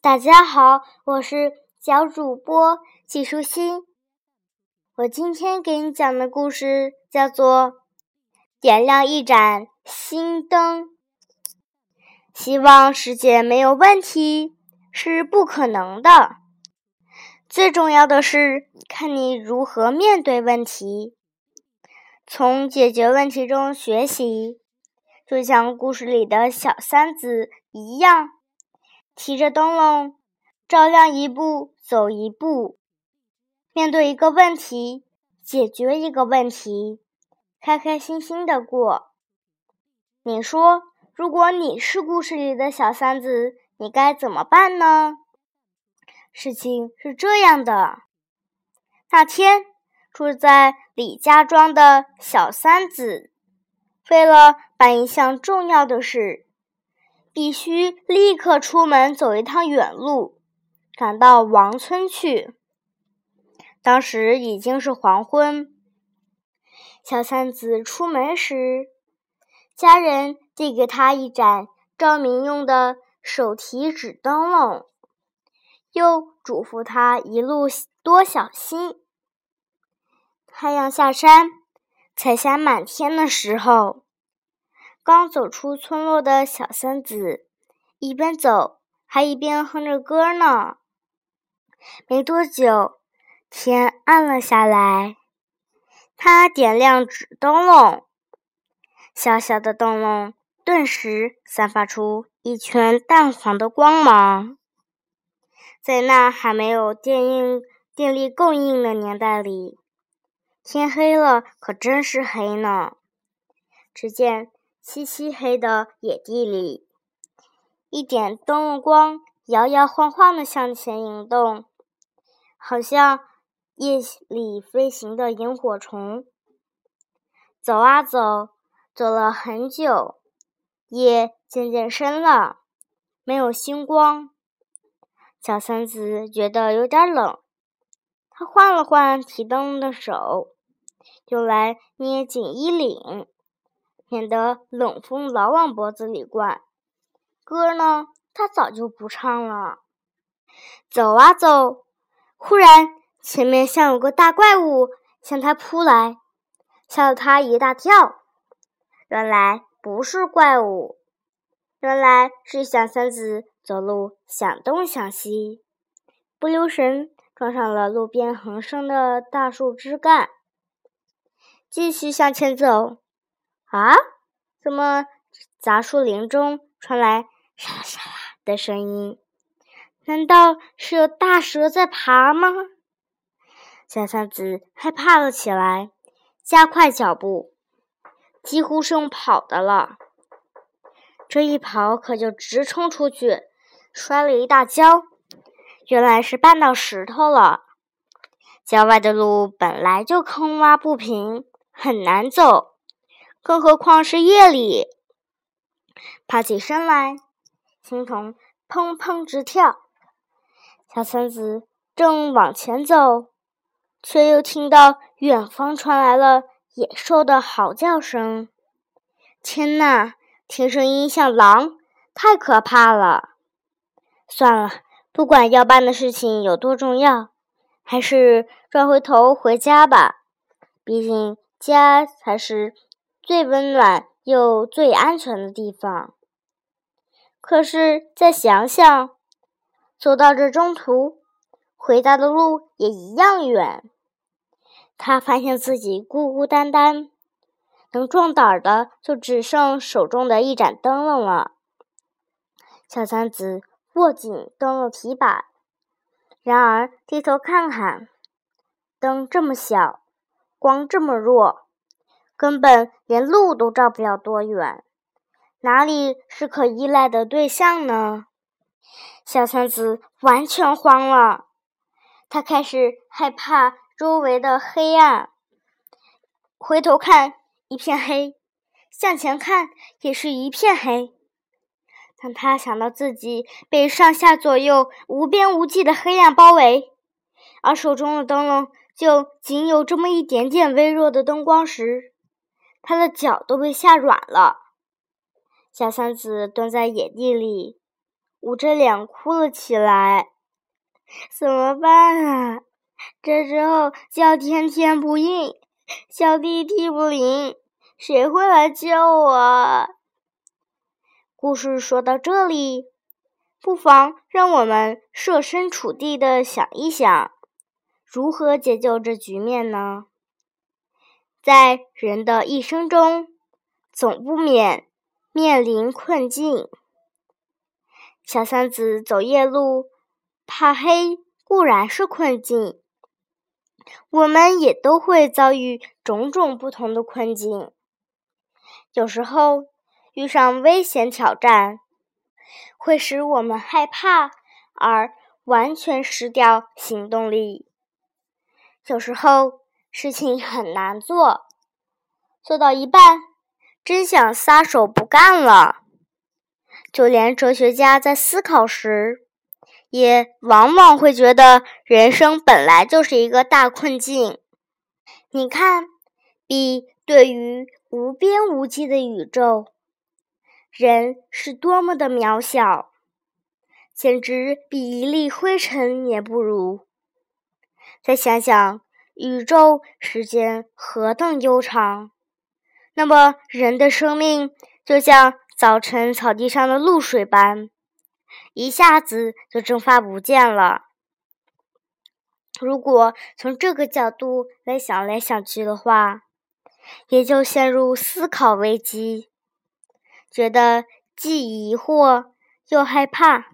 大家好，我是小主播季舒心。我今天给你讲的故事叫做《点亮一盏新灯》。希望世界没有问题是不可能的，最重要的是看你如何面对问题，从解决问题中学习，就像故事里的小三子一样。提着灯笼，照亮一步走一步，面对一个问题，解决一个问题，开开心心的过。你说，如果你是故事里的小三子，你该怎么办呢？事情是这样的：那天，住在李家庄的小三子，为了办一项重要的事。必须立刻出门走一趟远路，赶到王村去。当时已经是黄昏。小三子出门时，家人递给他一盏照明用的手提纸灯笼，又嘱咐他一路多小心。太阳下山，彩霞满天的时候。刚走出村落的小三子，一边走还一边哼着歌呢。没多久，天暗了下来。他点亮纸灯笼，小小的灯笼顿时散发出一圈淡黄的光芒。在那还没有电应电力供应的年代里，天黑了可真是黑呢。只见。漆漆黑的野地里，一点灯笼光摇摇晃晃地向前移动，好像夜里飞行的萤火虫。走啊走，走了很久，夜渐渐深了，没有星光。小三子觉得有点冷，他换了换提灯笼的手，用来捏紧衣领。免得冷风老往脖子里灌。歌呢，他早就不唱了。走啊走，忽然前面像有个大怪物向他扑来，吓了他一大跳。原来不是怪物，原来是小三子走路想东想西，不留神撞上了路边横生的大树枝干。继续向前走。啊！怎么杂树林中传来沙啦沙啦的声音？难道是有大蛇在爬吗？小三子害怕了起来，加快脚步，几乎是用跑的了。这一跑可就直冲出去，摔了一大跤。原来是绊到石头了。郊外的路本来就坑洼不平，很难走。更何况是夜里，爬起身来，心痛砰砰直跳。小孙子正往前走，却又听到远方传来了野兽的嚎叫声。天哪，听声音像狼，太可怕了！算了，不管要办的事情有多重要，还是转回头回家吧。毕竟家才是。最温暖又最安全的地方。可是再想想，走到这中途，回家的路也一样远。他发现自己孤孤单单，能壮胆的就只剩手中的一盏灯笼了。小三子握紧灯笼提把，然而低头看看，灯这么小，光这么弱。根本连路都照不了多远，哪里是可依赖的对象呢？小三子完全慌了，他开始害怕周围的黑暗。回头看，一片黑；向前看，也是一片黑。当他想到自己被上下左右无边无际的黑暗包围，而手中的灯笼就仅有这么一点点微弱的灯光时，他的脚都被吓软了。小三子蹲在野地里，捂着脸哭了起来。怎么办啊？这时候叫天天不应，叫地地不灵，谁会来救我？故事说到这里，不妨让我们设身处地的想一想，如何解救这局面呢？在人的一生中，总不免面临困境。小三子走夜路，怕黑固然是困境，我们也都会遭遇种种不同的困境。有时候遇上危险挑战，会使我们害怕而完全失掉行动力。有时候事情很难做，做到一半，真想撒手不干了。就连哲学家在思考时，也往往会觉得人生本来就是一个大困境。你看，比对于无边无际的宇宙，人是多么的渺小，简直比一粒灰尘也不如。再想想宇宙时间何等悠长，那么人的生命就像……早晨草地上的露水般，一下子就蒸发不见了。如果从这个角度来想来想去的话，也就陷入思考危机，觉得既疑惑又害怕，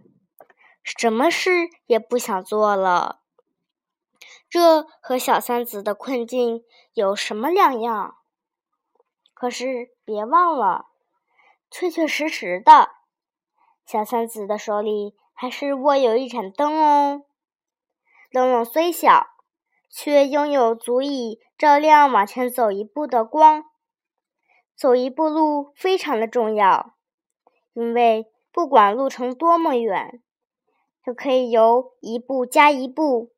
什么事也不想做了。这和小三子的困境有什么两样？可是别忘了。确确实实的，小三子的手里还是握有一盏灯哦。灯笼虽小，却拥有足以照亮往前走一步的光。走一步路非常的重要，因为不管路程多么远，都可以由一步加一步，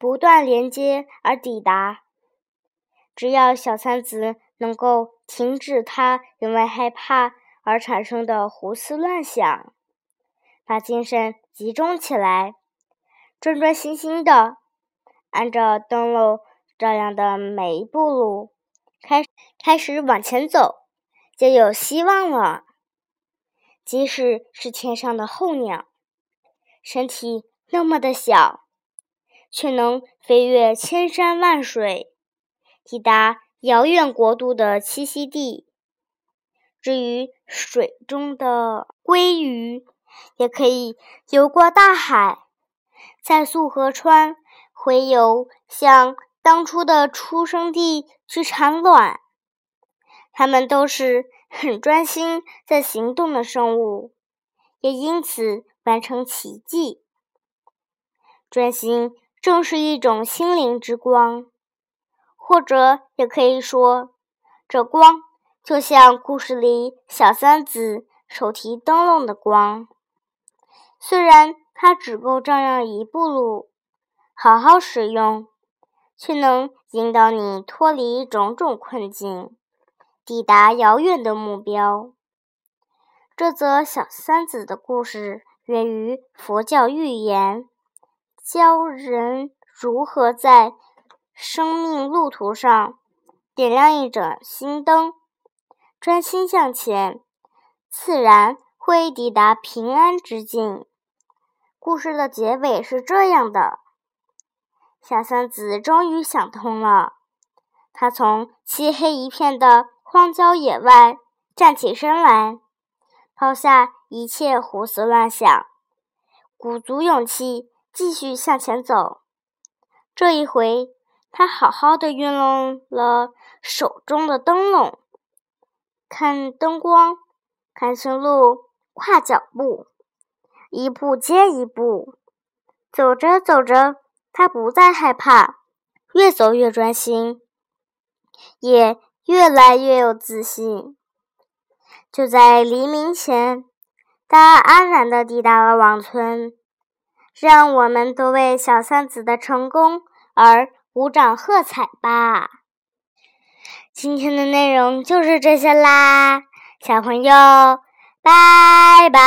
不断连接而抵达。只要小三子能够停止他因为害怕。而产生的胡思乱想，把精神集中起来，专专心心的按照灯笼照亮的每一步路开开始往前走，就有希望了。即使是天上的候鸟，身体那么的小，却能飞越千山万水，抵达遥远国度的栖息地。至于水中的鲑鱼，也可以游过大海，在溯河川回游向当初的出生地去产卵。它们都是很专心在行动的生物，也因此完成奇迹。专心正是一种心灵之光，或者也可以说，这光。就像故事里小三子手提灯笼的光，虽然它只够照亮一步路，好好使用，却能引导你脱离种种困境，抵达遥远的目标。这则小三子的故事源于佛教寓言，教人如何在生命路途上点亮一盏心灯。专心向前，自然会抵达平安之境。故事的结尾是这样的：小三子终于想通了，他从漆黑一片的荒郊野外站起身来，抛下一切胡思乱想，鼓足勇气继续向前走。这一回，他好好的运用了手中的灯笼。看灯光，看清路，跨脚步，一步接一步，走着走着，他不再害怕，越走越专心，也越来越有自信。就在黎明前，他安然地抵达了王村。让我们都为小三子的成功而鼓掌喝彩吧！今天的内容就是这些啦，小朋友，拜拜。